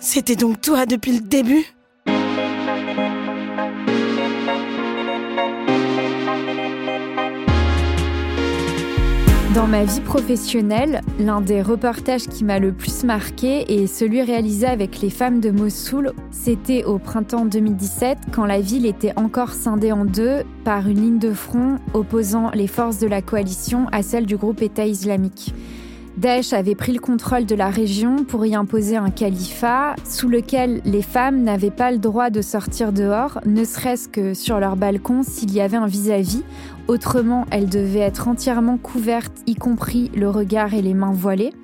C'était donc toi depuis le début? Dans ma vie professionnelle, l'un des reportages qui m'a le plus marqué est celui réalisé avec les femmes de Mossoul. C'était au printemps 2017 quand la ville était encore scindée en deux par une ligne de front opposant les forces de la coalition à celles du groupe État islamique. Daesh avait pris le contrôle de la région pour y imposer un califat sous lequel les femmes n'avaient pas le droit de sortir dehors, ne serait-ce que sur leur balcon s'il y avait un vis-à-vis. Autrement, elles devaient être entièrement couvertes, y compris le regard et les mains voilées.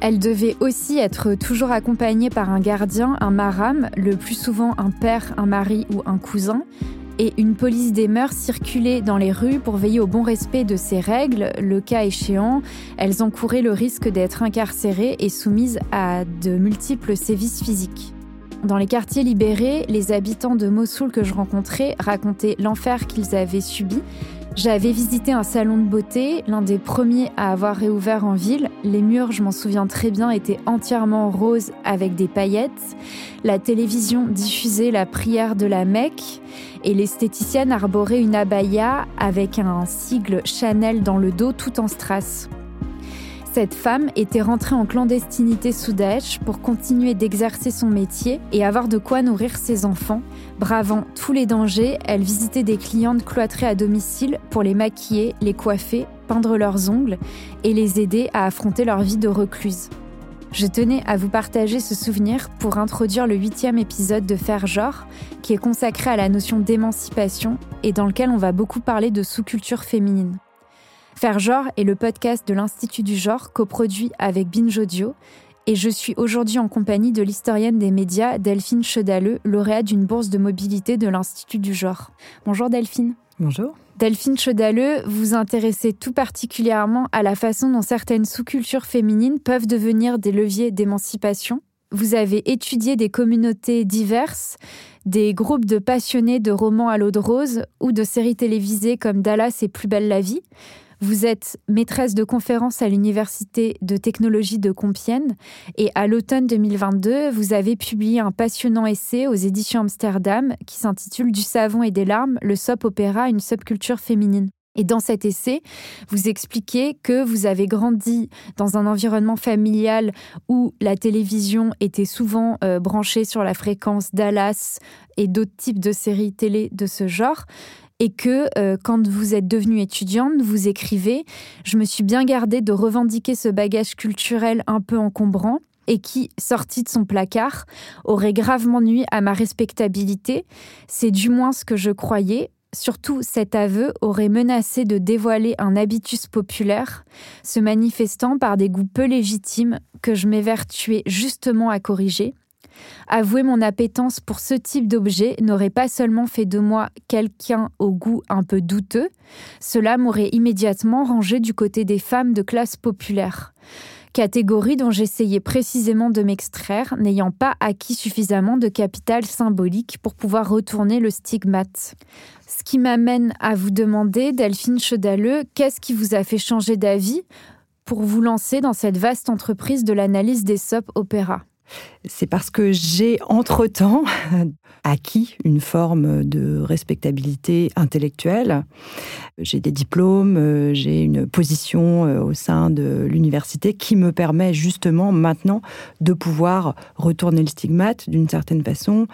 Elles devaient aussi être toujours accompagnées par un gardien, un maram, le plus souvent un père, un mari ou un cousin et une police des mœurs circulait dans les rues pour veiller au bon respect de ces règles. Le cas échéant, elles encouraient le risque d'être incarcérées et soumises à de multiples sévices physiques. Dans les quartiers libérés, les habitants de Mossoul que je rencontrais racontaient l'enfer qu'ils avaient subi j'avais visité un salon de beauté, l'un des premiers à avoir réouvert en ville. Les murs, je m'en souviens très bien, étaient entièrement roses avec des paillettes. La télévision diffusait la prière de la Mecque et l'esthéticienne arborait une abaya avec un sigle Chanel dans le dos tout en strass. Cette femme était rentrée en clandestinité sous Daesh pour continuer d'exercer son métier et avoir de quoi nourrir ses enfants. Bravant tous les dangers, elle visitait des clientes cloîtrées à domicile pour les maquiller, les coiffer, peindre leurs ongles et les aider à affronter leur vie de recluse. Je tenais à vous partager ce souvenir pour introduire le huitième épisode de Faire genre, qui est consacré à la notion d'émancipation et dans lequel on va beaucoup parler de sous-culture féminine. Faire genre est le podcast de l'Institut du genre coproduit avec Binge Audio et je suis aujourd'hui en compagnie de l'historienne des médias Delphine Chedaleux, lauréate d'une bourse de mobilité de l'Institut du genre. Bonjour Delphine. Bonjour. Delphine Chedaleux, vous intéressez tout particulièrement à la façon dont certaines sous-cultures féminines peuvent devenir des leviers d'émancipation. Vous avez étudié des communautés diverses, des groupes de passionnés de romans à l'eau de rose ou de séries télévisées comme Dallas et Plus belle la vie. Vous êtes maîtresse de conférence à l'Université de technologie de Compiègne et à l'automne 2022, vous avez publié un passionnant essai aux éditions Amsterdam qui s'intitule Du savon et des larmes, le soap opéra, une subculture féminine. Et dans cet essai, vous expliquez que vous avez grandi dans un environnement familial où la télévision était souvent euh, branchée sur la fréquence Dallas et d'autres types de séries télé de ce genre et que euh, quand vous êtes devenue étudiante, vous écrivez Je me suis bien gardée de revendiquer ce bagage culturel un peu encombrant et qui, sorti de son placard, aurait gravement nuit à ma respectabilité. C'est du moins ce que je croyais. Surtout, cet aveu aurait menacé de dévoiler un habitus populaire, se manifestant par des goûts peu légitimes que je m'évertuais justement à corriger. Avouer mon appétence pour ce type d'objet n'aurait pas seulement fait de moi quelqu'un au goût un peu douteux, cela m'aurait immédiatement rangé du côté des femmes de classe populaire. Catégorie dont j'essayais précisément de m'extraire, n'ayant pas acquis suffisamment de capital symbolique pour pouvoir retourner le stigmate. Ce qui m'amène à vous demander, Delphine Chedaleux, qu'est-ce qui vous a fait changer d'avis pour vous lancer dans cette vaste entreprise de l'analyse des opéras c'est parce que j'ai entre-temps acquis une forme de respectabilité intellectuelle. J'ai des diplômes, euh, j'ai une position euh, au sein de l'université qui me permet justement maintenant de pouvoir retourner le stigmate d'une certaine façon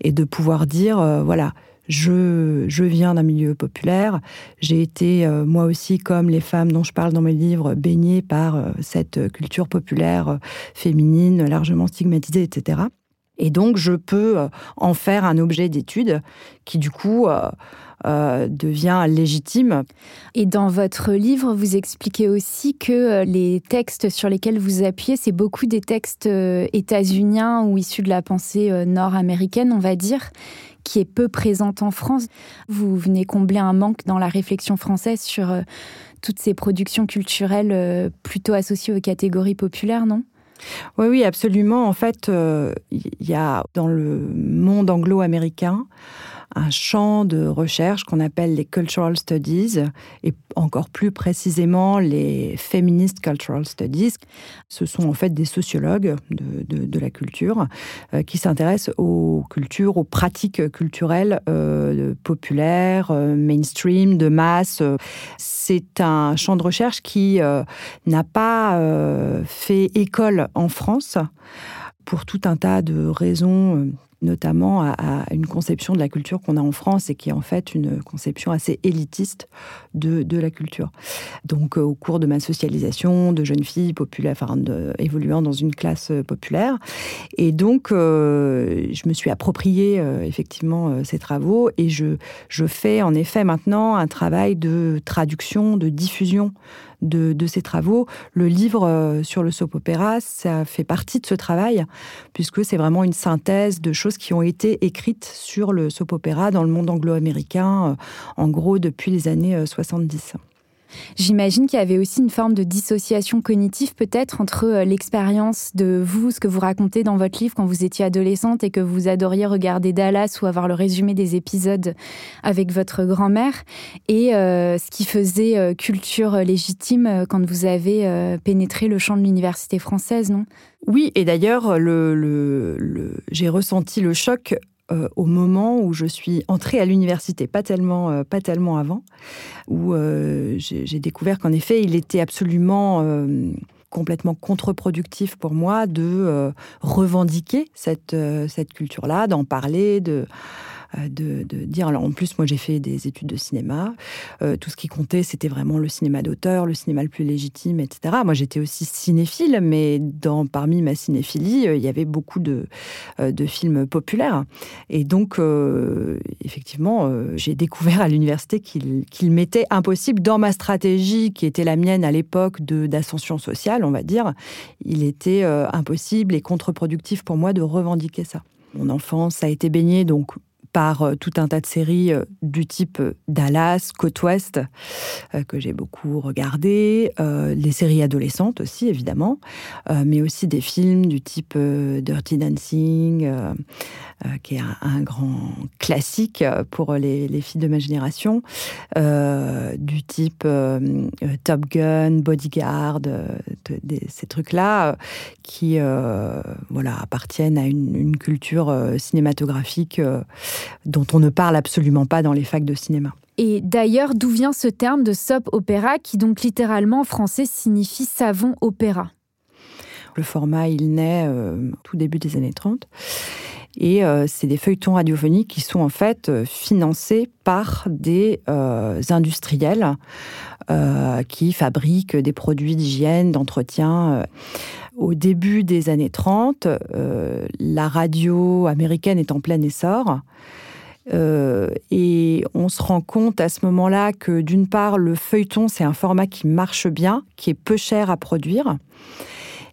et de pouvoir dire, euh, voilà, je, viens d'un milieu populaire. J'ai été, euh, moi aussi, comme les femmes dont je parle dans mes livres, baignée par euh, cette culture populaire euh, féminine, largement stigmatisée, etc. Et donc, je peux en faire un objet d'étude qui, du coup, devient légitime. Et dans votre livre, vous expliquez aussi que les textes sur lesquels vous appuyez, c'est beaucoup des textes états-uniens ou issus de la pensée nord-américaine, on va dire qui est peu présente en France. Vous venez combler un manque dans la réflexion française sur euh, toutes ces productions culturelles euh, plutôt associées aux catégories populaires, non? Oui, oui, absolument. En fait, il euh, y a dans le monde anglo-américain un champ de recherche qu'on appelle les cultural studies et encore plus précisément les feminist cultural studies. Ce sont en fait des sociologues de, la culture euh, qui s'intéressent aux cultures, aux pratiques culturelles euh, populaires, euh, mainstream, de masse. C'est un champ de recherche qui n'a pas fait école en France pour tout un tas de raisons notamment à, une conception de la culture qu'on a en France et qui est en fait une conception assez élitiste de, de la culture. Donc, euh, au cours de ma socialisation de jeune fille populaire, enfin, évoluant dans une classe euh, populaire, et donc euh, je me suis approprié effectivement ces travaux et je, je fais en effet maintenant un travail de traduction, de diffusion de, ces travaux. Le livre euh, sur le soap opéra, ça fait partie de ce travail, puisque c'est vraiment une synthèse de choses qui ont été écrites sur le soap opéra dans le monde anglo-américain, euh, en gros depuis les années 70. J'imagine qu'il y avait aussi une forme de dissociation cognitive peut-être entre euh, l'expérience de vous, ce que vous racontez dans votre livre quand vous étiez adolescente et que vous adoriez regarder Dallas ou avoir le résumé des épisodes avec votre grand-mère et euh, ce qui faisait euh, culture légitime quand vous avez pénétré le champ de l'université française, non? Oui, et d'ailleurs, le, j'ai ressenti le choc euh, au moment où je suis entrée à l'université, pas tellement, euh, pas tellement avant, où euh, j'ai découvert qu'en effet, il était absolument complètement contre-productif pour moi de revendiquer cette, cette culture-là, d'en parler, de euh, de, dire. Alors en plus, moi j'ai fait des études de cinéma. Euh, tout ce qui comptait, c'était vraiment le cinéma d'auteur, le cinéma le plus légitime, etc. Moi j'étais aussi cinéphile, mais dans, parmi ma cinéphilie, euh, il y avait beaucoup de, de films populaires. Et donc, effectivement, j'ai découvert à l'université qu'il m'était impossible, dans ma stratégie qui était la mienne à l'époque d'ascension sociale, on va dire, il était impossible et contre-productif pour moi de revendiquer ça. Mon enfance a été baignée donc par euh, tout un tas de séries euh, du type euh, Dallas, Côte Ouest, que j'ai beaucoup regardé, les séries adolescentes aussi évidemment, mais aussi des films du type Dirty Dancing, qui est un, grand classique pour les, filles de ma génération, du type Top Gun, Bodyguard, ces trucs-là qui appartiennent à une culture cinématographique dont on ne parle absolument pas dans les facs de cinéma. Et d'ailleurs, d'où vient ce terme de soap opéra qui donc littéralement en français signifie savon opéra? Le format, il naît euh, tout début des années 30. Et euh, c'est des feuilletons radiophoniques qui sont en fait euh, financés par des industriels qui fabriquent des produits d'hygiène, d'entretien. Au début des années 30, la radio américaine est en plein essor. Euh, et on se rend compte à ce moment-là que d'une part, le feuilleton, c'est un format qui marche bien, qui est peu cher à produire.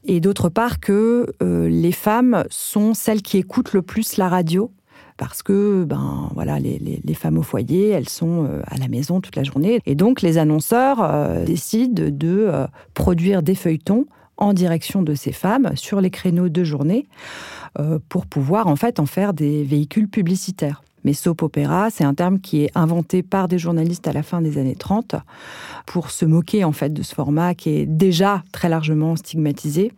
Et d'autre part, que euh, les femmes sont celles qui écoutent le plus la radio. Parce que, ben voilà, les, femmes au foyer, elles sont euh, à la maison toute la journée. Et donc, les annonceurs décident de produire des feuilletons en direction de ces femmes sur les créneaux de journée pour pouvoir en fait en faire des véhicules publicitaires. Mais soap opéra, c'est un terme qui est inventé par des journalistes à la fin des années 30 pour se moquer en fait de ce format qui est déjà très largement stigmatisé,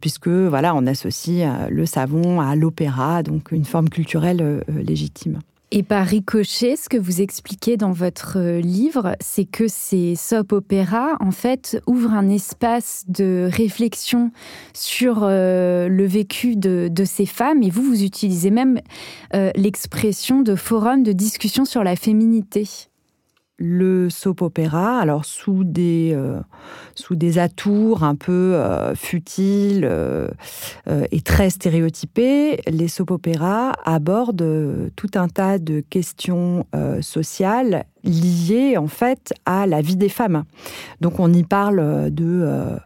puisque voilà, on associe euh, le savon à l'opéra, donc une forme culturelle euh, légitime. Et par ricochet, ce que vous expliquez dans votre euh, livre, c'est que ces soap opéras, en fait, ouvrent un espace de réflexion sur euh, le vécu de, ces femmes. Et vous, vous utilisez même euh, l'expression de forum de discussion sur la féminité le soap opéra, alors sous des, euh, sous des atours un peu euh, futiles euh, et très stéréotypés, les soap opéras abordent tout un tas de questions sociales liées en fait à la vie des femmes. Donc on y parle de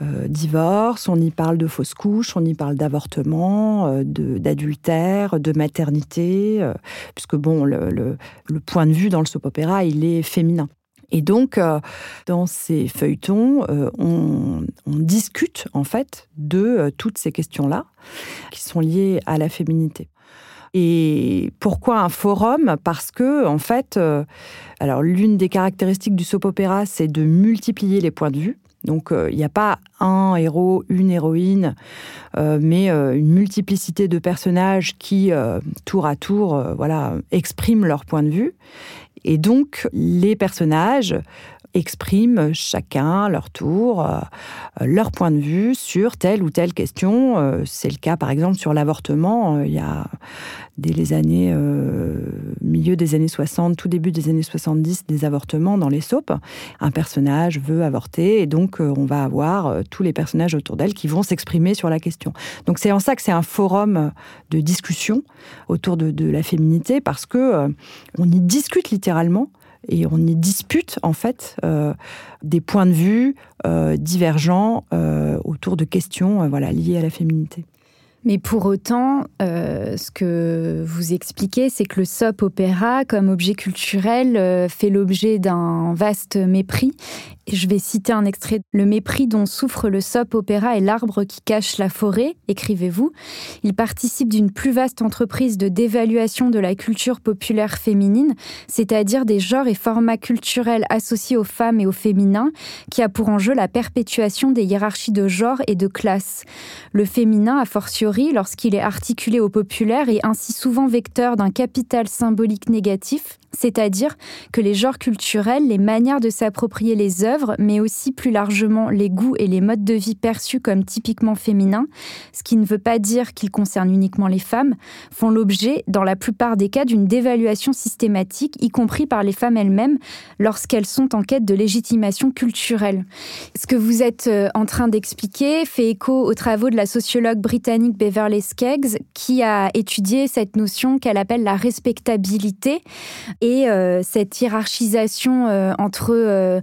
euh, divorce, on y parle de fausses couches, on y parle d'avortement, euh, d'adultère, de, maternité, euh, puisque bon, le, point de vue dans le soap opéra, il est féminin. Et donc, dans ces feuilletons, on, discute en fait de toutes ces questions-là qui sont liées à la féminité. Et pourquoi un forum? Parce que, en fait, euh, alors l'une des caractéristiques du soap opéra, c'est de multiplier les points de vue. Donc euh, il n'y a pas un héros, une héroïne, euh, mais une multiplicité de personnages qui, tour à tour, voilà, expriment leur point de vue. Et donc les personnages expriment chacun leur tour euh, leur point de vue sur telle ou telle question. Euh, c'est le cas par exemple sur l'avortement. Euh, il y a dès les années milieu des années 60, tout début des années 70, des avortements dans les soaps. Un personnage veut avorter et donc on va avoir tous les personnages autour d'elle qui vont s'exprimer sur la question. Donc c'est en ça que c'est un forum de discussion autour de, de la féminité parce que on y discute littéralement et on y dispute en fait euh, des points de vue euh, divergents euh, autour de questions liées à la féminité. Mais pour autant, ce que vous expliquez, c'est que le soap opéra, comme objet culturel, fait l'objet d'un vaste mépris je vais citer un extrait. Le mépris dont souffre le soap opéra est l'arbre qui cache la forêt, écrivez-vous. Il participe d'une plus vaste entreprise de dévaluation de la culture populaire féminine, c'est-à-dire des genres et formats culturels associés aux femmes et aux féminins, qui a pour enjeu la perpétuation des hiérarchies de genre et de classe. Le féminin, a fortiori, lorsqu'il est articulé au populaire, est ainsi souvent vecteur d'un capital symbolique négatif, c'est-à-dire que les genres culturels, les manières de s'approprier les œuvres, mais aussi plus largement les goûts et les modes de vie perçus comme typiquement féminins, ce qui ne veut pas dire qu'ils concernent uniquement les femmes, font l'objet, dans la plupart des cas, d'une dévaluation systématique, y compris par les femmes elles-mêmes, lorsqu'elles sont en quête de légitimation culturelle. Ce que vous êtes euh, en train d'expliquer fait écho aux travaux de la sociologue britannique Beverly Skeggs, qui a étudié cette notion qu'elle appelle la respectabilité et euh, cette hiérarchisation euh, entre euh,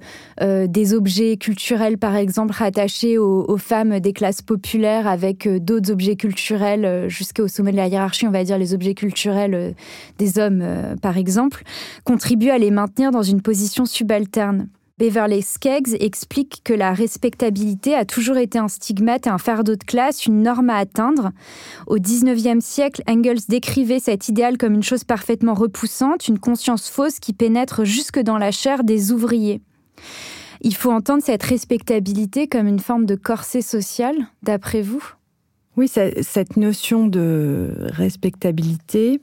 des objets culturels, par exemple, rattachés aux, femmes des classes populaires avec d'autres objets culturels jusqu'au sommet de la hiérarchie, on va dire les objets culturels des hommes, par exemple, contribue à les maintenir dans une position subalterne. Beverly Skeggs explique que la respectabilité a toujours été un stigmate et un fardeau de classe, une norme à atteindre. Au XIXe siècle, Engels décrivait cet idéal comme une chose parfaitement repoussante, une conscience fausse qui pénètre jusque dans la chair des ouvriers. Il faut entendre cette respectabilité comme une forme de corset social, d'après vous? Oui, cette notion de respectabilité,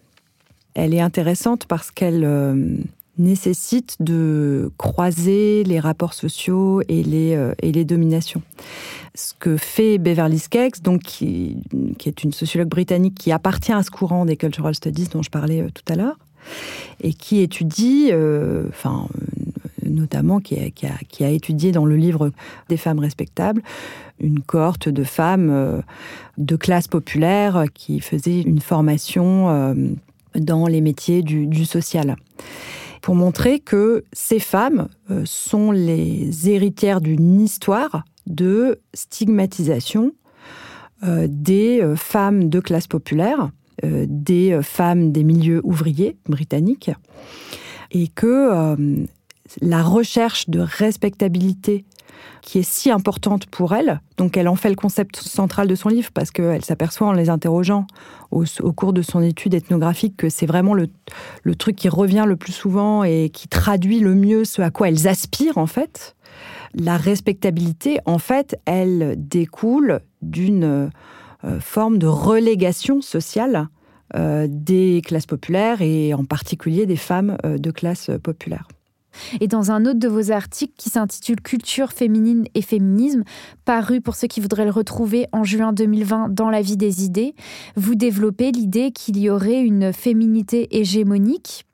elle est intéressante parce qu'elle euh, nécessite de croiser les rapports sociaux et les, euh, et les dominations. Ce que fait Beverly Skeggs, donc qui, qui, est une sociologue britannique qui appartient à ce courant des cultural studies dont je parlais euh, tout à l'heure, et qui étudie, euh, enfin, notamment qui a, qui, a, étudié dans le livre des femmes respectables une cohorte de femmes de classe populaire qui faisaient une formation dans les métiers du social pour montrer que ces femmes euh, sont les héritières d'une histoire de stigmatisation euh, des euh, femmes de classe populaire, des femmes des milieux ouvriers britanniques, et que la recherche de respectabilité qui est si importante pour elle. Donc elle en fait le concept central de son livre parce qu'elle s'aperçoit en les interrogeant au, cours de son étude ethnographique que c'est vraiment le, truc qui revient le plus souvent et qui traduit le mieux ce à quoi elles aspirent en fait. La respectabilité, en fait, elle découle d'une euh, forme de relégation sociale euh, des classes populaires et en particulier des femmes euh, de classe populaire. Et dans un autre de vos articles qui s'intitule Culture féminine et féminisme, paru pour ceux qui voudraient le retrouver en juin 2020 dans La vie des idées, vous développez l'idée qu'il y aurait une féminité hégémonique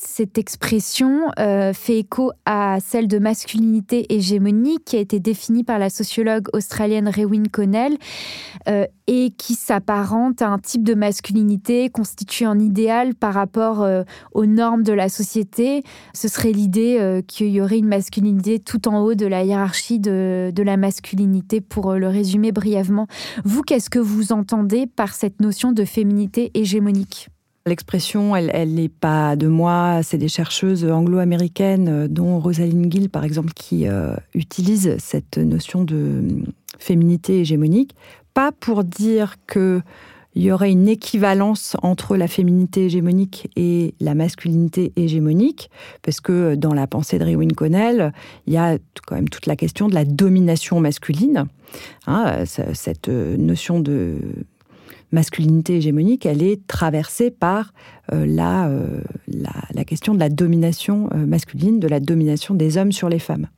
cette expression euh, fait écho à celle de masculinité hégémonique qui a été définie par la sociologue australienne Rewin Connell euh, et qui s'apparente à un type de masculinité constitué en idéal par rapport euh, aux normes de la société. Ce serait l'idée qu'il y aurait une masculinité tout en haut de la hiérarchie de, de la masculinité, pour le résumer brièvement. Vous, qu'est-ce que vous entendez par cette notion de féminité hégémonique? L'expression, elle n'est pas de moi, c'est des chercheuses anglo-américaines, euh, dont Rosaline Gill, par exemple, qui euh, utilisent cette notion de hum, féminité hégémonique, pas pour dire qu'il il y aurait une équivalence entre la féminité hégémonique et la masculinité hégémonique, parce que dans la pensée de Rewin Connell, il y a quand même toute la question de la domination masculine. Hein, cette notion de masculinité hégémonique, elle est traversée par euh, euh, la, la, question de la domination euh, masculine, de la domination des hommes sur les femmes.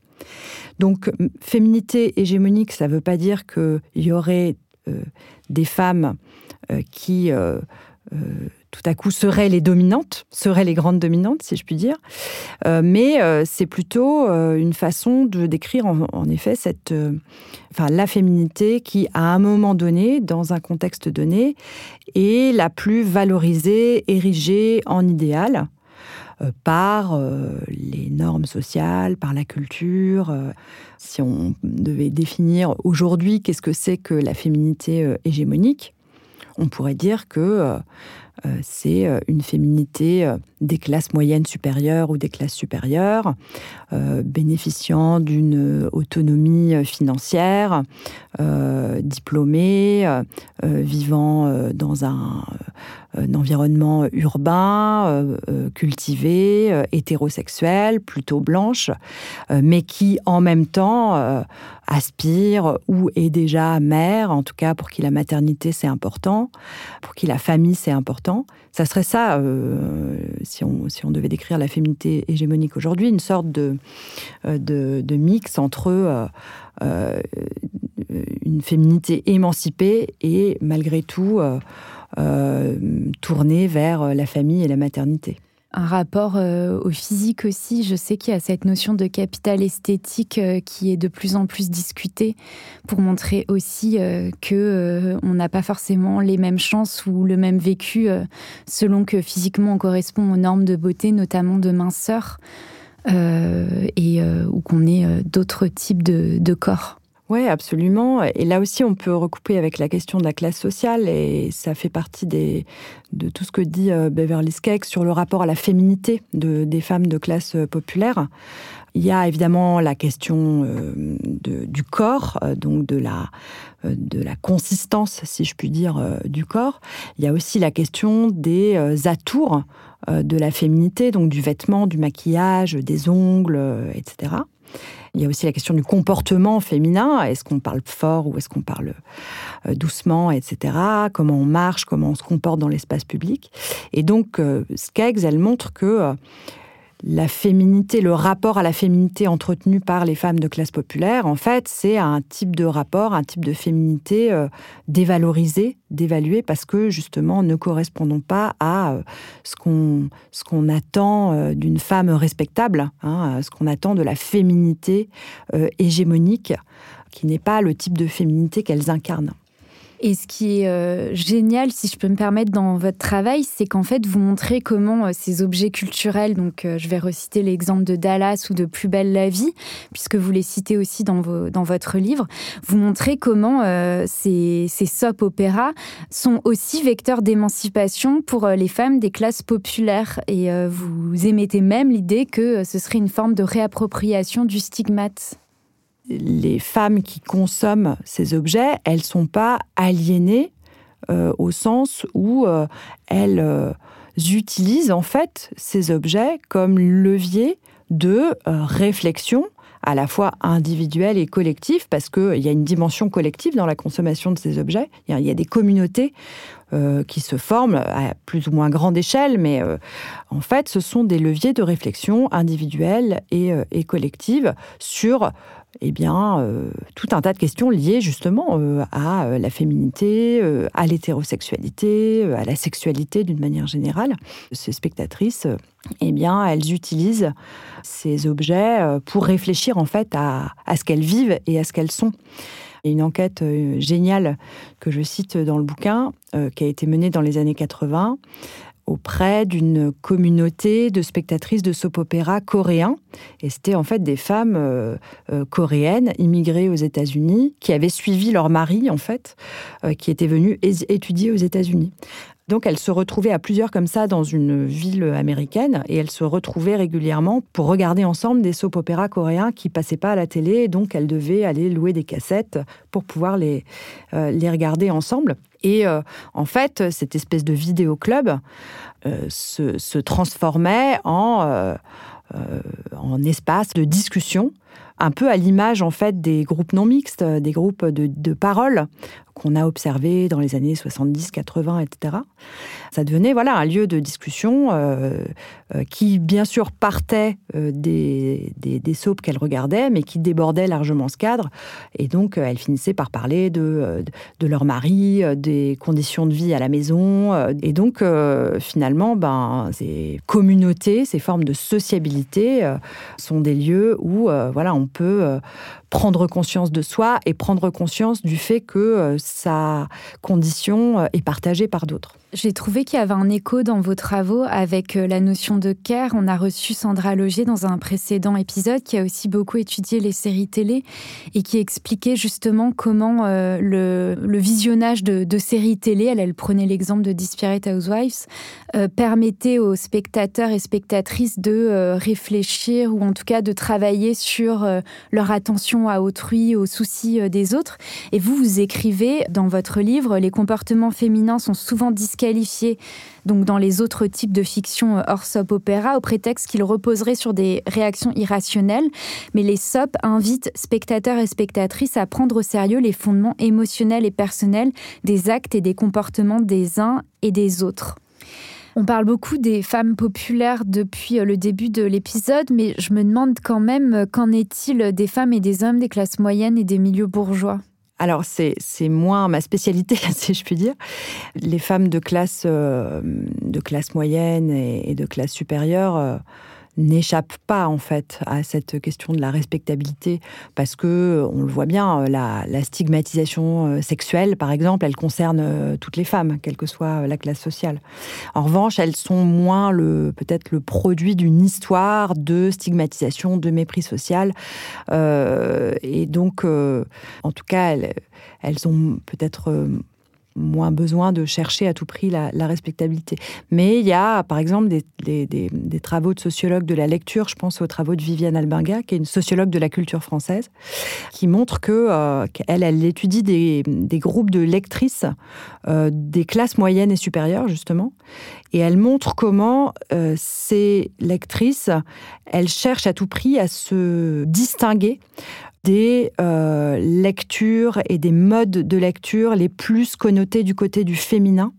Donc, féminité hégémonique, ça ne veut pas dire qu'il y aurait des femmes qui tout à coup seraient les dominantes, seraient les grandes dominantes, si je puis dire. Euh, mais euh, c'est plutôt euh, une façon de décrire en, effet cette, enfin, la féminité qui, à un moment donné, dans un contexte donné, est la plus valorisée, érigée en idéal par les normes sociales, par la culture. si on devait définir aujourd'hui qu'est-ce que c'est que la féminité hégémonique, on pourrait dire que c'est euh, une féminité euh, des classes moyennes supérieures ou des classes supérieures, bénéficiant d'une autonomie financière, diplômée, vivant dans un, environnement urbain, cultivé, hétérosexuel, plutôt blanche, mais qui en même temps aspire ou est déjà mère, en tout cas pour qui la maternité c'est important, pour qui la famille c'est important. Ça serait ça, euh, si, on, si on devait décrire la féminité hégémonique aujourd'hui, une sorte de, euh, de, mix entre euh, une féminité émancipée et malgré tout tournée vers la famille et la maternité un rapport euh, au physique aussi. Je sais qu'il y a cette notion de capital esthétique euh, qui est de plus en plus discutée pour montrer aussi euh, que on n'a pas forcément les mêmes chances ou le même vécu selon que physiquement on correspond aux normes de beauté, notamment de minceur, et ou qu'on ait d'autres types de corps. Oui, absolument. Et là aussi, on peut recouper avec la question de la classe sociale, et ça fait partie de tout ce que dit euh, Beverly Skeggs sur le rapport à la féminité de, des femmes de classe euh, populaire. Il y a évidemment la question euh, du corps, donc de la, de la consistance, si je puis dire, du corps. Il y a aussi la question des atours de la féminité, donc du vêtement, du maquillage, des ongles, etc. Il y a aussi la question du comportement féminin. Est-ce qu'on parle fort ou est-ce qu'on parle euh, doucement, etc. Comment on marche, comment on se comporte dans l'espace public? Et donc, euh, Skeggs, elle montre que euh, la féminité, le rapport à la féminité entretenu par les femmes de classe populaire, en fait, c'est un type de rapport, un type de féminité euh, dévalorisé, dévalué, parce que justement, ne correspondons pas à euh, ce qu'on attend euh, d'une femme respectable, hein, ce qu'on attend de la féminité hégémonique, qui n'est pas le type de féminité qu'elles incarnent. Et ce qui est euh, génial, si je peux me permettre, dans votre travail, c'est qu'en fait, vous montrez comment euh, ces objets culturels, donc euh, je vais reciter l'exemple de Dallas ou de Plus belle la vie, puisque vous les citez aussi dans, vos, dans votre livre, vous montrez comment ces, ces soap opéras sont aussi vecteurs d'émancipation pour les femmes des classes populaires. Et vous émettez même l'idée que ce serait une forme de réappropriation du stigmate les femmes qui consomment ces objets, elles sont pas aliénées euh, au sens où euh, elles euh, utilisent en fait ces objets comme levier de réflexion à la fois individuelle et collective, parce qu'il y a une dimension collective dans la consommation de ces objets. Il y a, des communautés qui se forment à plus ou moins grande échelle, mais en fait, ce sont des leviers de réflexion individuelle et, et collective sur eh bien, euh, tout un tas de questions liées justement euh, à euh, la féminité, à l'hétérosexualité, à la sexualité d'une manière générale. Ces spectatrices, eh bien, elles utilisent ces objets pour réfléchir en fait à, à ce qu'elles vivent et à ce qu'elles sont. Il y a une enquête géniale que je cite dans le bouquin, qui a été menée dans les années 80, auprès d'une communauté de spectatrices de soap-opéra coréens. Et c'était en fait des femmes euh, euh, coréennes immigrées aux États-Unis qui avaient suivi leur mari, en fait, euh, qui était venu étudier aux États-Unis. Donc elle se retrouvait à plusieurs comme ça dans une ville américaine et elle se retrouvait régulièrement pour regarder ensemble des soap-opéras coréens qui passaient pas à la télé et donc elle devait aller louer des cassettes pour pouvoir les, les regarder ensemble. Et euh, en fait, cette espèce de vidéoclub euh, se, transformait en, en espace de discussion un peu à l'image en fait des groupes non mixtes, des groupes de, de parole qu'on a observé dans les années 70, 80, etc. Ça devenait voilà un lieu de discussion euh, euh, qui, bien sûr, partait euh, des, des, des soaps qu'elle regardait, mais qui débordait largement ce cadre. Et donc, elle finissait par parler de, de leur mari, des conditions de vie à la maison. Et donc, finalement, ben, ces communautés, ces formes de sociabilité sont des lieux où voilà, on peut prendre conscience de soi et prendre conscience du fait que euh, sa condition euh, est partagée par d'autres. J'ai trouvé qu'il y avait un écho dans vos travaux avec euh, la notion de care. On a reçu Sandra Loger dans un précédent épisode qui a aussi beaucoup étudié les séries télé et qui expliquait justement comment le, visionnage de, séries télé, elle, prenait l'exemple de Desperate Housewives, permettait aux spectateurs et spectatrices de réfléchir ou en tout cas de travailler sur leur attention à autrui, aux soucis euh, des autres. Et vous, vous écrivez dans votre livre, les comportements féminins sont souvent disqualifiés donc dans les autres types de fiction euh, hors soap opéra au prétexte qu'ils reposeraient sur des réactions irrationnelles. Mais les soap invitent spectateurs et spectatrices à prendre au sérieux les fondements émotionnels et personnels des actes et des comportements des uns et des autres. On parle beaucoup des femmes populaires depuis euh, le début de l'épisode, mais je me demande quand même euh, qu'en est-il des femmes et des hommes des classes moyennes et des milieux bourgeois? Alors, c'est moins ma spécialité, si je puis dire. Les femmes de classe, euh, de classe moyenne et, de classe supérieure n'échappe pas en fait à cette question de la respectabilité parce que on le voit bien la, la stigmatisation euh, sexuelle par exemple elle concerne euh, toutes les femmes quelle que soit la classe sociale. En revanche elles sont moins le peut-être le produit d'une histoire de stigmatisation de mépris social euh, et donc euh, en tout cas elles, elles ont peut-être euh, moins besoin de chercher à tout prix la, respectabilité. Mais il y a, par exemple, des, travaux de sociologues de la lecture, je pense aux travaux de Viviane Albinga, qui est une sociologue de la culture française, qui montre que euh, qu'elle elle étudie des, des groupes de lectrices euh, des classes moyennes et supérieures, justement, et elle montre comment euh, ces lectrices, elles cherchent à tout prix à se distinguer des euh, lectures et des modes de lecture les plus connotés du côté du féminin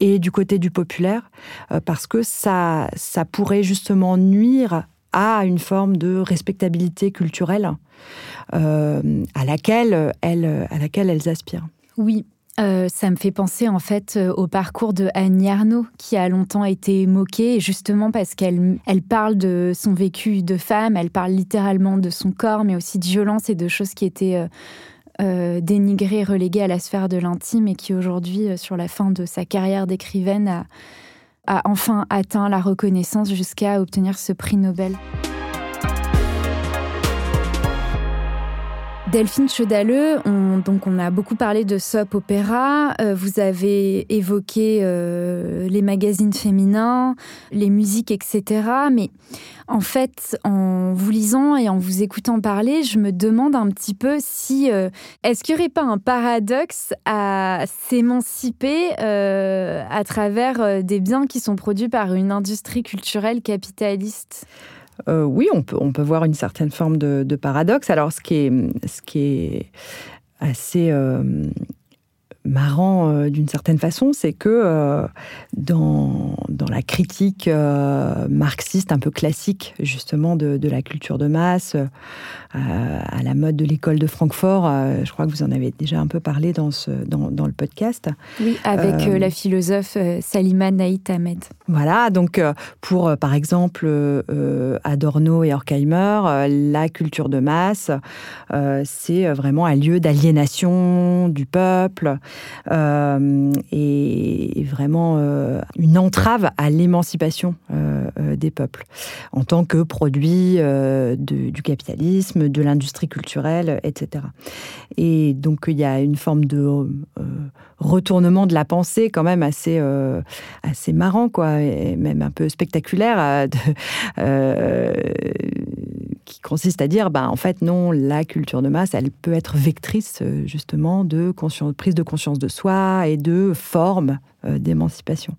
et du côté du populaire, euh, parce que ça, ça pourrait justement nuire à une forme de respectabilité culturelle euh, à, laquelle elles, à laquelle elles aspirent. Oui, euh, ça me fait penser en fait euh, au parcours de Annie Arnaud qui a longtemps été moquée justement parce qu'elle elle parle de son vécu de femme, elle parle littéralement de son corps mais aussi de violence et de choses qui étaient euh, dénigrées, reléguées à la sphère de l'intime et qui aujourd'hui, sur la fin de sa carrière d'écrivaine, a enfin atteint la reconnaissance jusqu'à obtenir ce prix Nobel. Delphine Chedaleux, on, donc on a beaucoup parlé de soap opéra. Euh, vous avez évoqué euh, les magazines féminins, les musiques, etc. Mais en fait, en vous lisant et en vous écoutant parler, je me demande un petit peu si euh, est-ce qu'il n'y aurait pas un paradoxe à s'émanciper à travers des biens qui sont produits par une industrie culturelle capitaliste? Euh, oui, on peut, on peut voir une certaine forme de, paradoxe. Alors, ce qui est, ce qui est assez euh, marrant euh, d'une certaine façon, c'est que euh, dans, dans la critique euh, marxiste un peu classique, justement, de, de la culture de masse, à la mode de l'école de Francfort, je crois que vous en avez déjà un peu parlé dans, ce, dans, dans le podcast. Oui, avec la philosophe Salima Naït Ahmed. Voilà, donc pour, par exemple, Adorno et Horkheimer, la culture de masse, c'est vraiment un lieu d'aliénation du peuple et vraiment une entrave à l'émancipation des peuples en tant que produit du capitalisme, de l'industrie culturelle, etc. Et donc il y a une forme de retournement de la pensée quand même assez, euh, assez marrant, quoi, et même un peu spectaculaire, euh, euh, qui consiste à dire, ben, en fait, non, la culture de masse, elle peut être vectrice justement de prise de conscience de soi et de forme d'émancipation.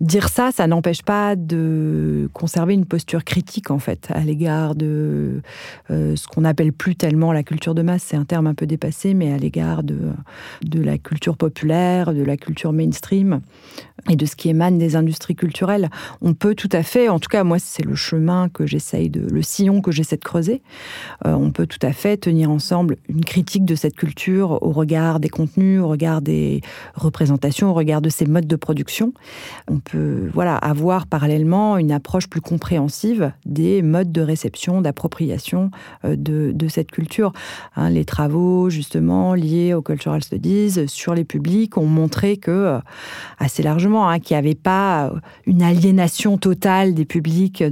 Dire ça, ça n'empêche pas de conserver une posture critique en fait à l'égard de ce qu'on appelle plus tellement la culture de masse, c'est un terme un peu dépassé, mais à l'égard de, de la culture populaire de la culture mainstream et de ce qui émane des industries culturelles. On peut tout à fait, en tout cas moi c'est le chemin que j'essaye de, le sillon que j'essaie de creuser, euh, on peut tout à fait tenir ensemble une critique de cette culture au regard des contenus, au regard des représentations, au regard de modes de production. On peut voilà avoir parallèlement une approche plus compréhensive des modes de réception, d'appropriation euh, de, de, cette culture. Hein, les travaux justement liés aux cultural studies sur les publics ont montré que, euh, assez largement, hein, qu'il n'y avait pas euh, une aliénation totale des publics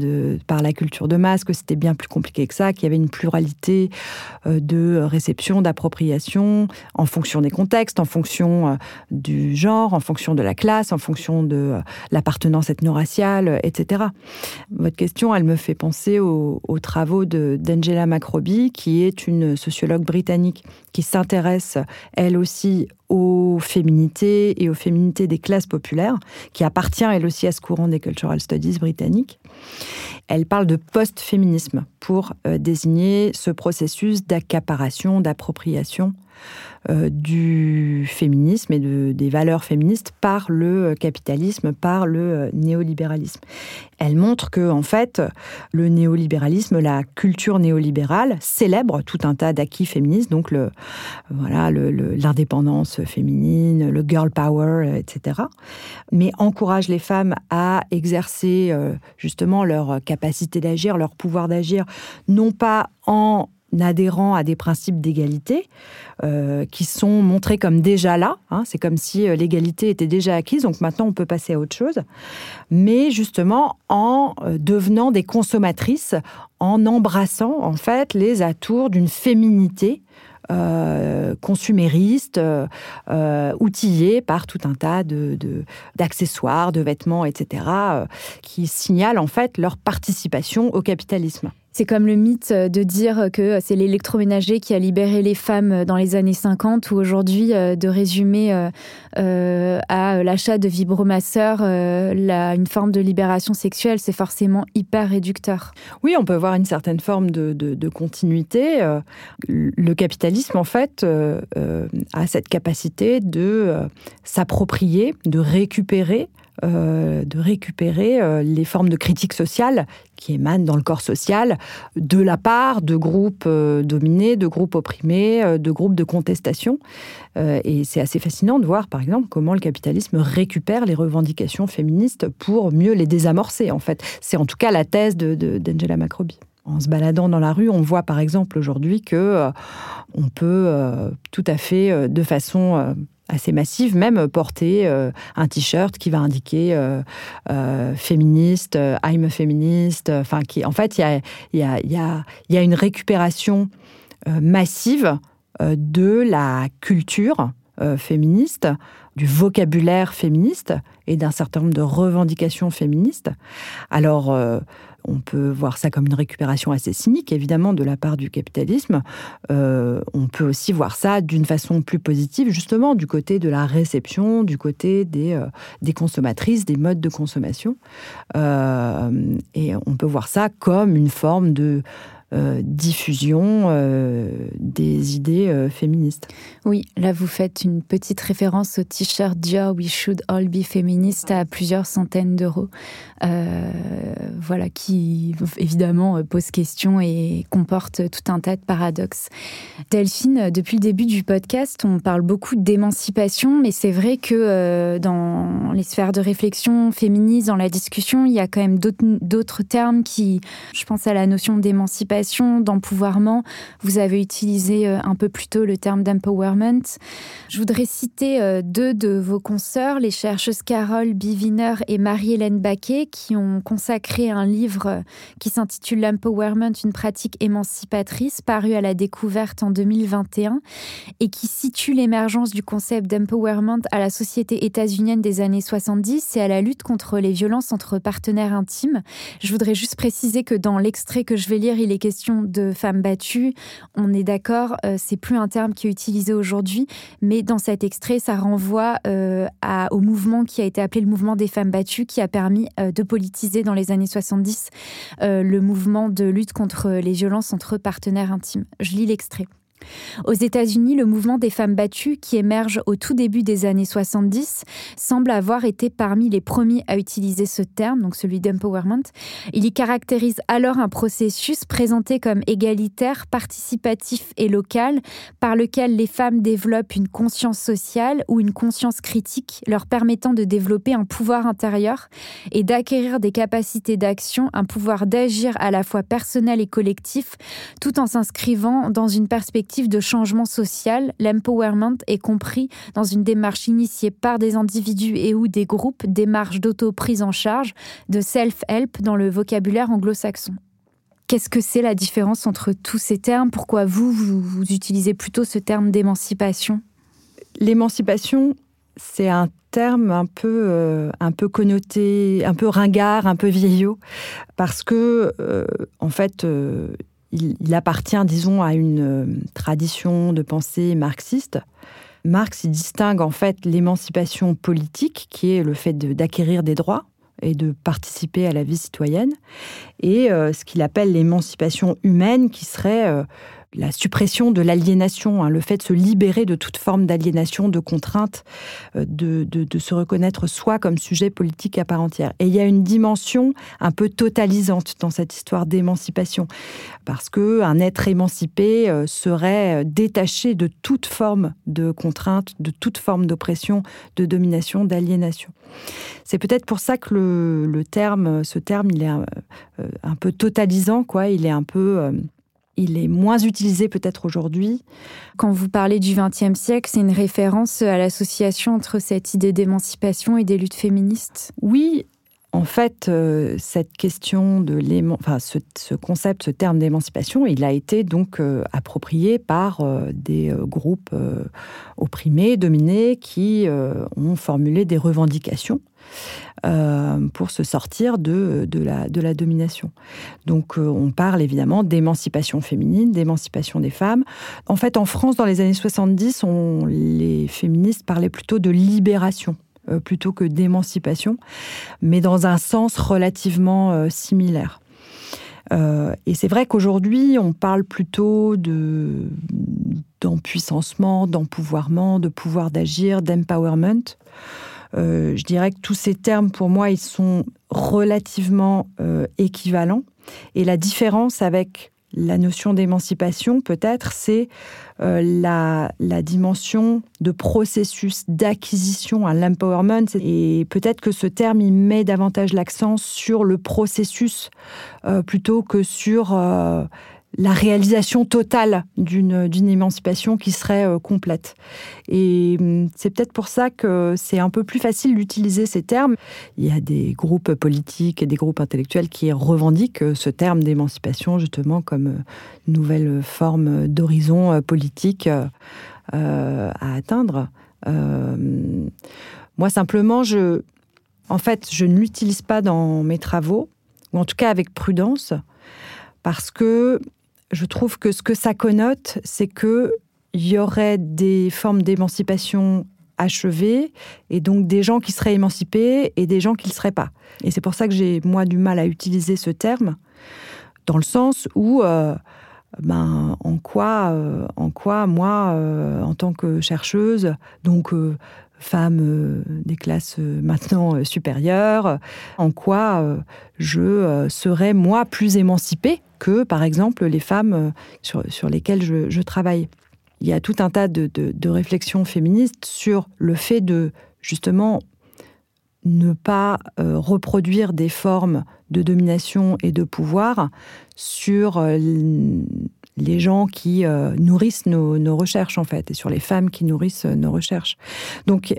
par la culture de masse, que c'était bien plus compliqué que ça, qu'il y avait une pluralité de réception, d'appropriation, en fonction des contextes, en fonction du genre, en fonction de la classe, en fonction de l'appartenance ethno-raciale, etc. Votre question, elle me fait penser aux, aux travaux d'Angela Macroby, qui est une sociologue britannique qui s'intéresse, elle aussi, aux féminités et aux féminités des classes populaires, qui appartient elle aussi à ce courant des cultural studies britanniques. Elle parle de post-féminisme pour euh, désigner ce processus d'accaparation, d'appropriation euh, du féminisme et de, des valeurs féministes par le capitalisme, par le euh, néolibéralisme. Elle montre que, en fait, le néolibéralisme, la culture néolibérale célèbre tout un tas d'acquis féministes, donc le, voilà, l'indépendance féminine, le girl power, etc. Mais encourage les femmes à exercer euh, justement leur capacité d'agir, leur pouvoir d'agir, non pas en adhérant à des principes d'égalité euh, qui sont montrés comme déjà là. Hein. c'est comme si euh, l'égalité était déjà acquise, donc maintenant on peut passer à autre chose. Mais justement en euh, devenant des consommatrices, en embrassant en fait les atours d'une féminité consumériste, outillée par tout un tas de, d'accessoires, de, vêtements, etc., qui signalent en fait leur participation au capitalisme. C'est comme le mythe euh, de dire que c'est l'électroménager qui a libéré les femmes euh, dans les années 50 ou aujourd'hui euh, de résumer à l'achat de vibromasseurs une forme de libération sexuelle, c'est forcément hyper réducteur. Oui, on peut voir une certaine forme de, de continuité. Le capitalisme, en fait, a cette capacité de s'approprier, de récupérer euh, de récupérer euh, les formes de critique sociale qui émanent dans le corps social de la part de groupes euh, dominés, de groupes opprimés, de groupes de contestation. et c'est assez fascinant de voir, par exemple, comment le capitalisme récupère les revendications féministes pour mieux les désamorcer, en fait. C'est en tout cas la thèse d'Angela de, Macroby. En se baladant dans la rue, on voit par exemple aujourd'hui que on peut tout à fait, de façon assez massive, même porter euh, un t-shirt qui va indiquer euh, euh, féministe, I'm féministe. Enfin, qui, en fait, il a, a, y, a, y a, une récupération massive de la culture féministe, du vocabulaire féministe et d'un certain nombre de revendications féministes. Alors, on peut voir ça comme une récupération assez cynique, évidemment, de la part du capitalisme. Euh, on peut aussi voir ça d'une façon plus positive, justement, du côté de la réception, du côté des, euh, consommatrices, des modes de consommation. Euh, et on peut voir ça comme une forme de diffusion euh, des idées euh, féministes. Oui, là vous faites une petite référence au t-shirt Dior We Should All Be Feminist à plusieurs centaines d'euros. voilà, qui évidemment pose question et comporte tout un tas de paradoxes. Delphine, depuis le début du podcast, on parle beaucoup d'émancipation, mais c'est vrai que dans les sphères de réflexion féministes, dans la discussion, il y a quand même d'autres termes qui, je pense à la notion d'émancipation d'émancipation, d'empouvoirment. Vous avez utilisé un peu plus tôt le terme d'empowerment. Je voudrais citer deux de vos consoeurs, les chercheuses Carole Biviner et Marie-Hélène Baquet, qui ont consacré un livre qui s'intitule L'empowerment, une pratique émancipatrice, paru à la découverte en 2021, et qui situe l'émergence du concept d'empowerment à la société états-unienne des années 70 et à la lutte contre les violences entre partenaires intimes. Je voudrais juste préciser que dans l'extrait que je vais lire, il est question de femmes battues. On est d'accord, euh, c'est plus un terme qui est utilisé aujourd'hui, mais dans cet extrait, ça renvoie euh, au mouvement qui a été appelé le mouvement des femmes battues, qui a permis euh, de politiser dans les années 70 le mouvement de lutte contre les violences entre partenaires intimes. Je lis l'extrait. Aux États-Unis, le mouvement des femmes battues, qui émerge au tout début des années 70, semble avoir été parmi les premiers à utiliser ce terme, donc celui d'empowerment. Il y caractérise alors un processus présenté comme égalitaire, participatif et local, par lequel les femmes développent une conscience sociale ou une conscience critique, leur permettant de développer un pouvoir intérieur et d'acquérir des capacités d'action, un pouvoir d'agir à la fois personnel et collectif, tout en s'inscrivant dans une perspective de changement social, l'empowerment est compris dans une démarche initiée par des individus et ou des groupes, démarche d'auto-prise en charge, de self-help dans le vocabulaire anglo-saxon. Qu'est-ce que c'est la différence entre tous ces termes? Pourquoi vous, vous, utilisez plutôt ce terme d'émancipation? L'émancipation, c'est un terme un peu, euh, un peu connoté, un peu ringard, un peu vieillot, parce que, euh, en fait, euh, il, appartient, disons, à une euh, tradition de pensée marxiste. Marx distingue en fait l'émancipation politique, qui est le fait d'acquérir des droits et de participer à la vie citoyenne, et euh, ce qu'il appelle l'émancipation humaine, qui serait euh, la suppression de l'aliénation, hein, le fait de se libérer de toute forme d'aliénation, de contrainte, euh, de, de, se reconnaître soi comme sujet politique à part entière. Et il y a une dimension un peu totalisante dans cette histoire d'émancipation, parce que un être émancipé euh, serait détaché de toute forme de contrainte, de toute forme d'oppression, de domination, d'aliénation. C'est peut-être pour ça que le, terme, ce terme, il est un, euh, un peu totalisant, quoi. Il est un peu il est moins utilisé peut-être aujourd'hui. Quand vous parlez du XXe siècle, c'est une référence à l'association entre cette idée d'émancipation et des luttes féministes? Oui, en fait, euh, cette question de enfin, ce, concept, ce terme d'émancipation, il a été donc euh, approprié par euh, des groupes opprimés, dominés, qui ont formulé des revendications pour se sortir de, la, de la domination. Donc on parle évidemment d'émancipation féminine, d'émancipation des femmes. En fait, en France, dans les années 70, on, les féministes parlaient plutôt de libération plutôt que d'émancipation, mais dans un sens relativement similaire. et c'est vrai qu'aujourd'hui, on parle plutôt de d'empuissancement, d'empouvoirment, de pouvoir d'agir, d'empowerment. Euh, je dirais que tous ces termes, pour moi, ils sont relativement euh, équivalents. Et la différence avec la notion d'émancipation, peut-être, c'est euh, la, la, dimension de processus d'acquisition à l'empowerment. Et peut-être que ce terme, il met davantage l'accent sur le processus plutôt que sur la réalisation totale d'une émancipation qui serait euh, complète. Et hum, c'est peut-être pour ça que c'est un peu plus facile d'utiliser ces termes. Il y a des groupes politiques et des groupes intellectuels qui revendiquent euh, ce terme d'émancipation justement comme euh, nouvelle forme d'horizon politique à atteindre. moi simplement, je, en fait, je ne l'utilise pas dans mes travaux, ou en tout cas avec prudence, parce que je trouve que ce que ça connote, c'est que il y aurait des formes d'émancipation achevées et donc des gens qui seraient émancipés et des gens qui ne le seraient pas. Et c'est pour ça que j'ai moi du mal à utiliser ce terme dans le sens où euh, ben en quoi euh, en quoi moi euh, en tant que chercheuse donc femme des classes maintenant supérieures en quoi je serais moi plus émancipée que, par exemple, les femmes euh, sur, lesquelles je, travaille. Il y a tout un tas de, réflexions féministes sur le fait de, justement, ne pas euh, reproduire des formes de domination et de pouvoir sur les gens qui nourrissent nos, recherches, en fait, et sur les femmes qui nourrissent nos recherches. Donc,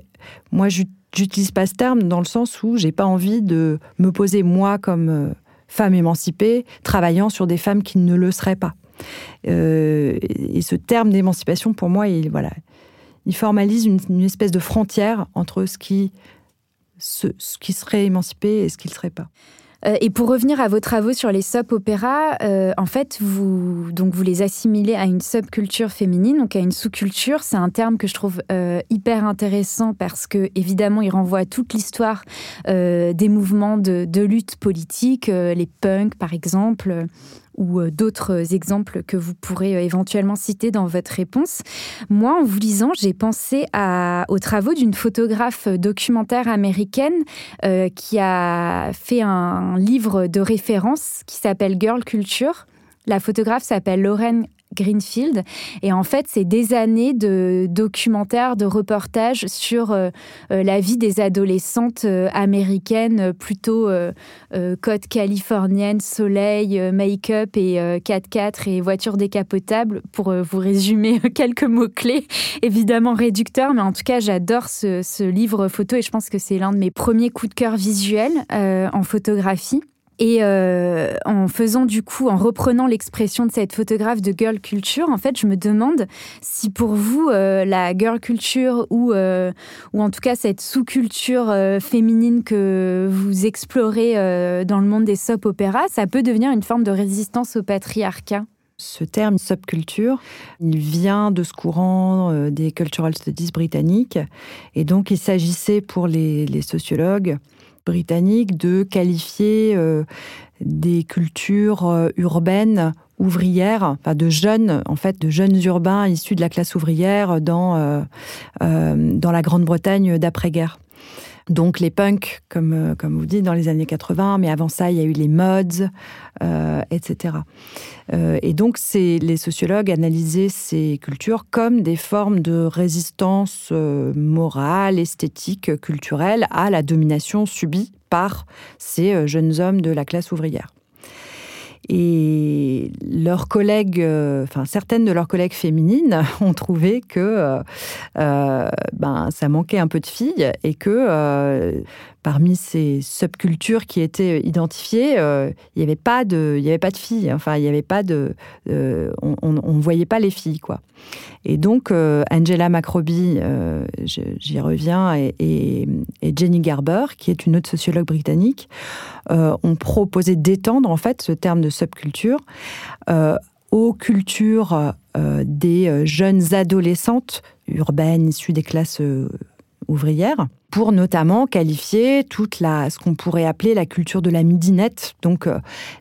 moi, j'utilise pas ce terme dans le sens où j'ai pas envie de me poser, moi, comme femme émancipée, travaillant sur des femmes qui ne le seraient pas. Euh, et ce terme d'émancipation, pour moi, il, voilà, il formalise une, espèce de frontière entre ce qui, ce, qui serait émancipé et ce qui ne le serait pas. Euh, et pour revenir à vos travaux sur les soap-opéras, euh, en fait, vous, donc vous les assimilez à une subculture féminine, donc à une sous-culture. C'est un terme que je trouve hyper intéressant parce que, évidemment, il renvoie à toute l'histoire des mouvements de lutte politique, les punks, par exemple ou euh, d'autres exemples que vous pourrez euh, éventuellement citer dans votre réponse. Moi, en vous lisant, j'ai pensé aux travaux d'une photographe documentaire américaine euh, qui a fait un livre de référence qui s'appelle Girl Culture. La photographe s'appelle Lauren Greenfield. Et en fait, c'est des années de documentaires, de reportages sur euh, euh, la vie des adolescentes euh, américaines, plutôt côte californienne, soleil, make-up et 4x4 et voiture décapotable, pour vous résumer quelques mots-clés, évidemment réducteurs, mais en tout cas, j'adore ce, ce, livre photo et je pense que c'est l'un de mes premiers coups de cœur visuels en photographie. Et euh, en faisant du coup, en reprenant l'expression de cette photographe de girl culture, en fait, je me demande si pour vous, euh, la girl culture ou, euh, ou en tout cas cette sous-culture féminine que vous explorez dans le monde des soap opéras, ça peut devenir une forme de résistance au patriarcat? Ce terme subculture, il vient de ce courant des cultural studies britanniques. Et donc, il s'agissait pour les, les sociologues britannique de qualifier euh, des cultures euh, urbaines ouvrières, enfin de jeunes, en fait, de jeunes urbains issus de la classe ouvrière dans, euh, dans la Grande-Bretagne d'après-guerre. Donc les punks, comme, euh, comme vous dites, dans les années 80, mais avant ça, il y a eu les mods, euh, etc. Euh, et donc les sociologues analysaient ces cultures comme des formes de résistance morale, esthétique, culturelle à la domination subie par ces jeunes hommes de la classe ouvrière. Et leurs collègues, euh, enfin certaines de leurs collègues féminines ont trouvé que euh, euh, ben, ça manquait un peu de filles et que parmi ces subcultures qui étaient identifiées, il n'y avait pas de, y de filles. Enfin, il n'y avait pas de, on ne voyait pas les filles, quoi. Et donc Angela Macroby, j'y reviens, et, Jenny Garber, qui est une autre sociologue britannique, ont proposé d'étendre en fait ce terme de subculture euh, aux cultures euh, des euh, jeunes adolescentes urbaines issues des classes ouvrières pour notamment qualifier toute la, ce qu'on pourrait appeler la culture de la midinette, donc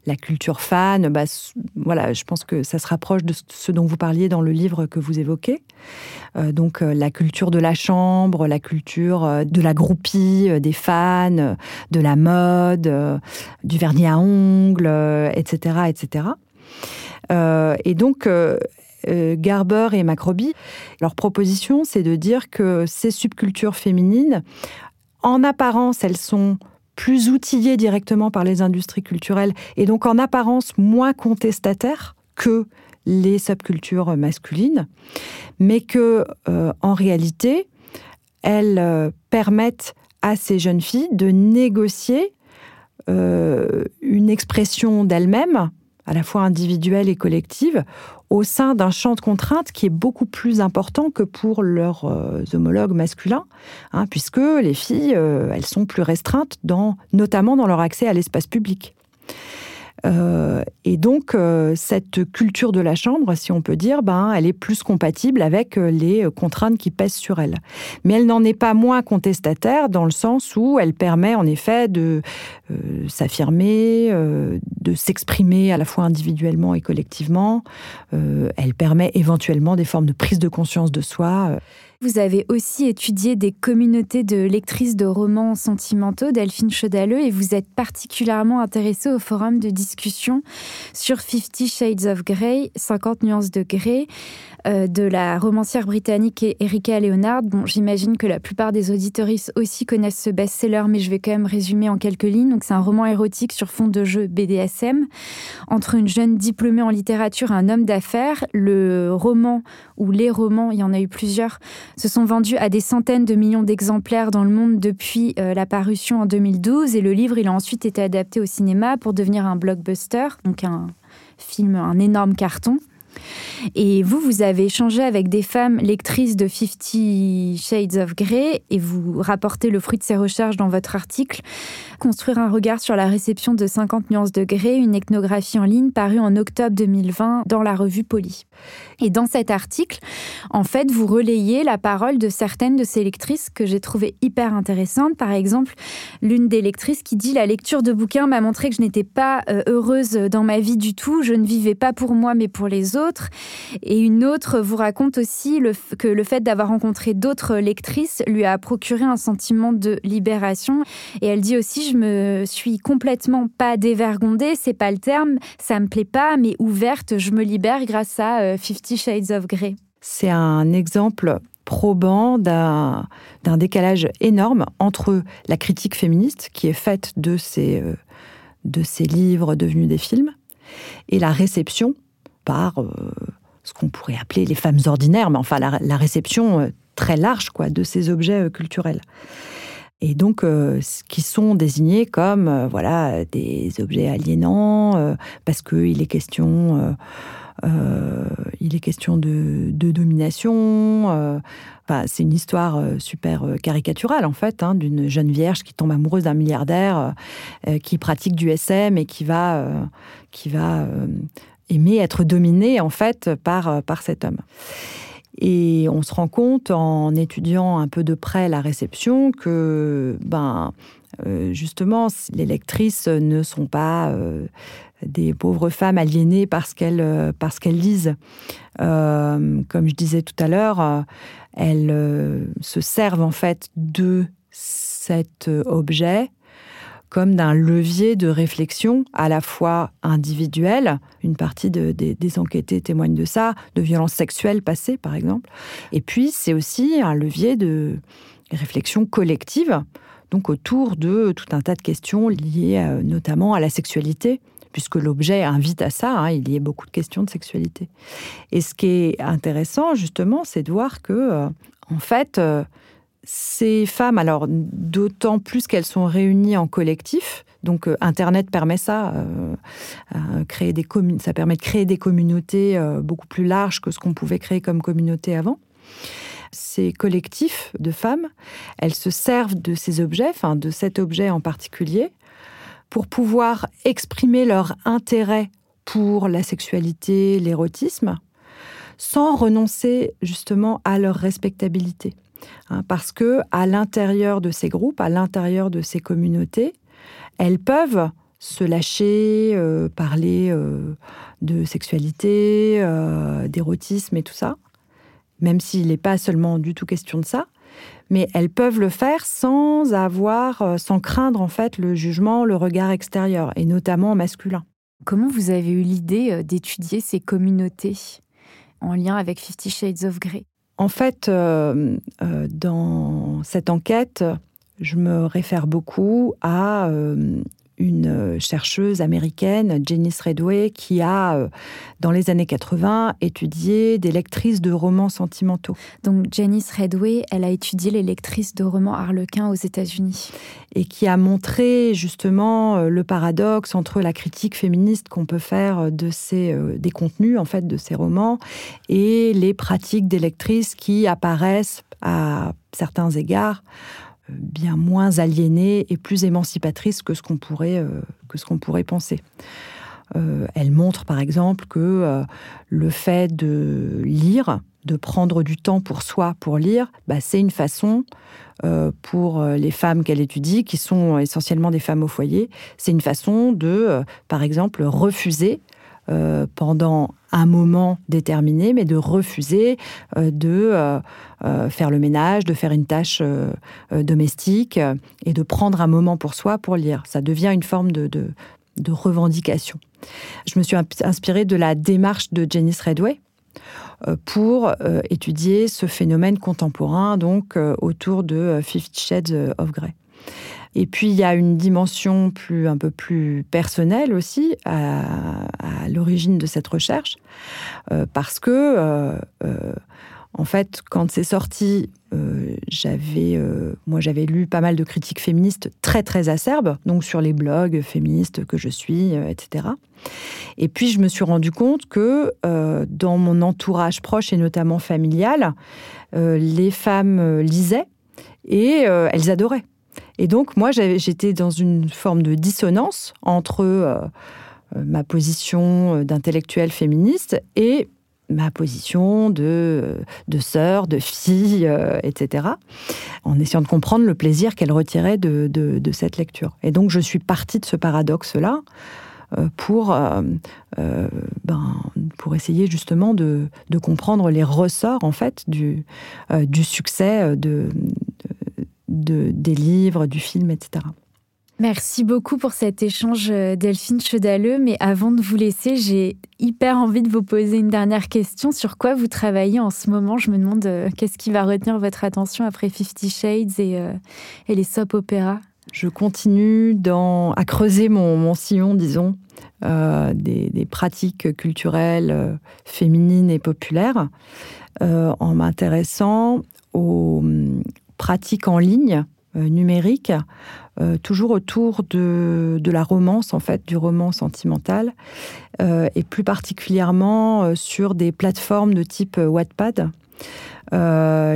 la culture fan. Bah, voilà, je pense que ça se rapproche de ce dont vous parliez dans le livre que vous évoquez. donc la culture de la chambre, la culture de la groupie, des fans, de la mode, du vernis à ongles, etc., etc. Euh, et donc, euh, euh, Garber et Macroby, leur proposition, c'est de dire que ces subcultures féminines, en apparence, elles sont plus outillées directement par les industries culturelles et donc en apparence moins contestataires que les subcultures masculines, mais que en réalité, elles permettent à ces jeunes filles de négocier une expression d'elles-mêmes à la fois individuelle et collective, au sein d'un champ de contraintes qui est beaucoup plus important que pour leurs euh, homologues masculins, hein, puisque les filles, euh, elles sont plus restreintes, dans, notamment dans leur accès à l'espace public. Euh, et donc, euh, cette culture de la chambre, si on peut dire, ben, elle est plus compatible avec euh, les contraintes qui pèsent sur elle. Mais elle n'en est pas moins contestataire dans le sens où elle permet en effet de s'affirmer, de s'exprimer à la fois individuellement et collectivement. elle permet éventuellement des formes de prise de conscience de soi. Vous avez aussi étudié des communautés de lectrices de romans sentimentaux, Delphine Chaudaleux, et vous êtes particulièrement intéressée au forum de discussion sur Fifty Shades of Grey, 50 nuances de Grey, de la romancière britannique Erika Leonard. Bon, j'imagine que la plupart des auditoristes aussi connaissent ce best-seller, mais je vais quand même résumer en quelques lignes. Donc, c'est un roman érotique sur fond de jeu BDSM entre une jeune diplômée en littérature et un homme d'affaires. Le roman ou les romans, il y en a eu plusieurs, se sont vendus à des centaines de millions d'exemplaires dans le monde depuis euh, la parution en 2012 et le livre il a ensuite été adapté au cinéma pour devenir un blockbuster, donc un film, un énorme carton. Et vous, vous avez échangé avec des femmes lectrices de Fifty Shades of Grey et vous rapportez le fruit de ces recherches dans votre article. Construire un regard sur la réception de 50 nuances de Grey, une ethnographie en ligne parue en octobre 2020 dans la revue Poly. Et dans cet article, en fait, vous relayez la parole de certaines de ces lectrices que j'ai trouvées hyper intéressantes. Par exemple, l'une des lectrices qui dit La lecture de bouquins m'a montré que je n'étais pas euh, heureuse dans ma vie du tout, je ne vivais pas pour moi mais pour les autres. Et une autre vous raconte aussi que le fait d'avoir rencontré d'autres lectrices lui a procuré un sentiment de libération. Et elle dit aussi Je me suis complètement pas dévergondée, c'est pas le terme, ça me plaît pas, mais ouverte, je me libère grâce à euh, Fifty Shades of Grey. C'est un exemple probant d'un décalage énorme entre la critique féministe qui est faite de ces, euh, de ces livres devenus des films et la réception par euh, ce qu'on pourrait appeler les femmes ordinaires, mais enfin la, réception euh, très large quoi, de ces objets culturels. Et donc, qui sont désignés comme voilà des objets aliénants, parce qu'il est question euh, il est question de, domination. Euh, c'est une histoire euh, super caricaturale, en fait, hein, d'une jeune vierge qui tombe amoureuse d'un milliardaire qui pratique du SM et qui va, qui va aimer être dominée, en fait, par, par cet homme. Et on se rend compte en étudiant un peu de près la réception que, ben, justement, les lectrices ne sont pas des pauvres femmes aliénées parce qu'elles euh, parce qu'elles lisent. Euh, comme je disais tout à l'heure, euh, elles se servent en fait de cet objet comme d'un levier de réflexion à la fois individuelle, une partie des enquêtés témoignent de ça, de violences sexuelles passées par exemple, et puis c'est aussi un levier de réflexion collective, donc autour de tout un tas de questions liées notamment à la sexualité puisque l'objet invite à ça, hein, il y a beaucoup de questions de sexualité. Et ce qui est intéressant, justement, c'est de voir que, euh, en fait, euh, ces femmes, alors d'autant plus qu'elles sont réunies en collectif, donc euh, Internet permet ça, créer des ça permet de créer des communautés beaucoup plus larges que ce qu'on pouvait créer comme communauté avant ces collectifs de femmes, elles se servent de ces objets, enfin de cet objet en particulier, pour pouvoir exprimer leur intérêt pour la sexualité, l'érotisme, sans renoncer justement à leur respectabilité. Hein, parce que à l'intérieur de ces groupes, à l'intérieur de ces communautés, elles peuvent se lâcher, euh, parler euh, de sexualité, euh, d'érotisme et tout ça, même s'il n'est pas seulement du tout question de ça, mais elles peuvent le faire sans avoir, sans craindre en fait le jugement, le regard extérieur, et notamment masculin. Comment vous avez eu l'idée d'étudier ces communautés en lien avec Fifty Shades of Grey? En fait, euh, dans cette enquête, je me réfère beaucoup à une euh, chercheuse américaine, Janice Redway, qui a, euh, dans les années 80, étudié des lectrices de romans sentimentaux. Donc Janice Redway, elle a étudié les lectrices de romans harlequins aux États-Unis. Et qui a montré justement euh, le paradoxe entre la critique féministe qu'on peut faire de ces, des contenus, en fait, de ces romans, et les pratiques des lectrices qui apparaissent à certains égards bien moins aliénée et plus émancipatrice que ce qu'on pourrait, euh, que ce qu'on pourrait penser. Euh, elle montre par exemple que euh, le fait de lire, de prendre du temps pour soi pour lire, bah, c'est une façon pour les femmes qu'elle étudie, qui sont essentiellement des femmes au foyer, c'est une façon de, par exemple, refuser pendant un moment déterminé, mais de refuser de faire le ménage, de faire une tâche domestique et de prendre un moment pour soi pour lire. Ça devient une forme de, revendication. Je me suis inspirée de la démarche de Janice Redway euh, pour euh, étudier ce phénomène contemporain, donc euh, autour de Fifty Shades of Grey. Et puis il y a une dimension plus, un peu plus personnelle aussi à, l'origine de cette recherche, parce que en fait, quand c'est sorti, euh, j'avais, euh, moi, j'avais lu pas mal de critiques féministes très très acerbes, donc sur les blogs féministes que je suis, euh, etc. Et puis, je me suis rendu compte que dans mon entourage proche et notamment familial, les femmes lisaient et elles adoraient. Et donc, moi, j'étais dans une forme de dissonance entre ma position d'intellectuelle féministe et ma position de, sœur, de fille, euh, etc., en essayant de comprendre le plaisir qu'elle retirait de, cette lecture. Et donc je suis partie de ce paradoxe-là euh, pour, euh, ben, pour essayer justement de, comprendre les ressorts en fait du succès de, des livres, du film, etc. Merci beaucoup pour cet échange, euh, Delphine Chedaleux. Mais avant de vous laisser, j'ai hyper envie de vous poser une dernière question. Sur quoi vous travaillez en ce moment? Je me demande euh, qu'est-ce qui va retenir votre attention après Fifty Shades et, euh, les soap opéras? Je continue dans, à creuser mon, sillon, disons, des, pratiques culturelles féminines et populaires, en m'intéressant aux pratiques en ligne numériques euh, toujours autour de, la romance, en fait, du roman sentimental, euh, et plus particulièrement euh, sur des plateformes de type Wattpad,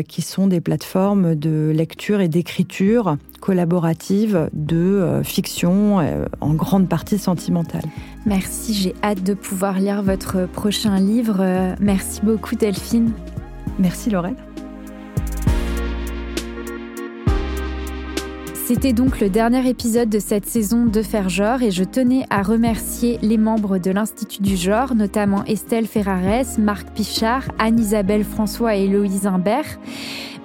qui sont des plateformes de lecture et d'écriture collaborative de fiction, en grande partie sentimentale. Merci, j'ai hâte de pouvoir lire votre prochain livre. merci beaucoup Delphine. Merci Lorraine. C'était donc le dernier épisode de cette saison de Faire Genre et je tenais à remercier les membres de l'Institut du Genre, notamment Estelle Ferrares, Marc Pichard, Anne-Isabelle François et Héloïse Imbert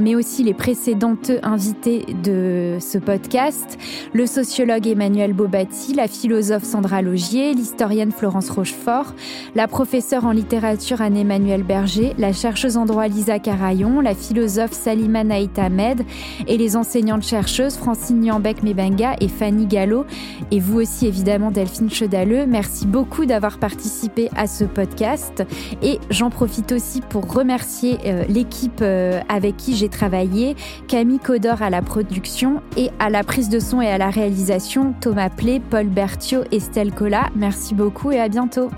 mais aussi les précédentes invités de ce podcast, le sociologue Emmanuel Bobati, la philosophe Sandra Logier, l'historienne Florence Rochefort, la professeure en littérature Anne-Emmanuel Berger, la chercheuse en droit Lisa Carayon, la philosophe Salima Naït Ahmed et les enseignantes chercheuses Francine Niambeck Mebenga et Fanny Gallo, et vous aussi évidemment Delphine Chedaleux. Merci beaucoup d'avoir participé à ce podcast. Et j'en profite aussi pour remercier euh, l'équipe euh, avec qui j'ai travaillé, Camille Codor à la production et à la prise de son et à la réalisation, Thomas Plé, Paul Berthiaud, Estelle Collat. Merci beaucoup et à bientôt.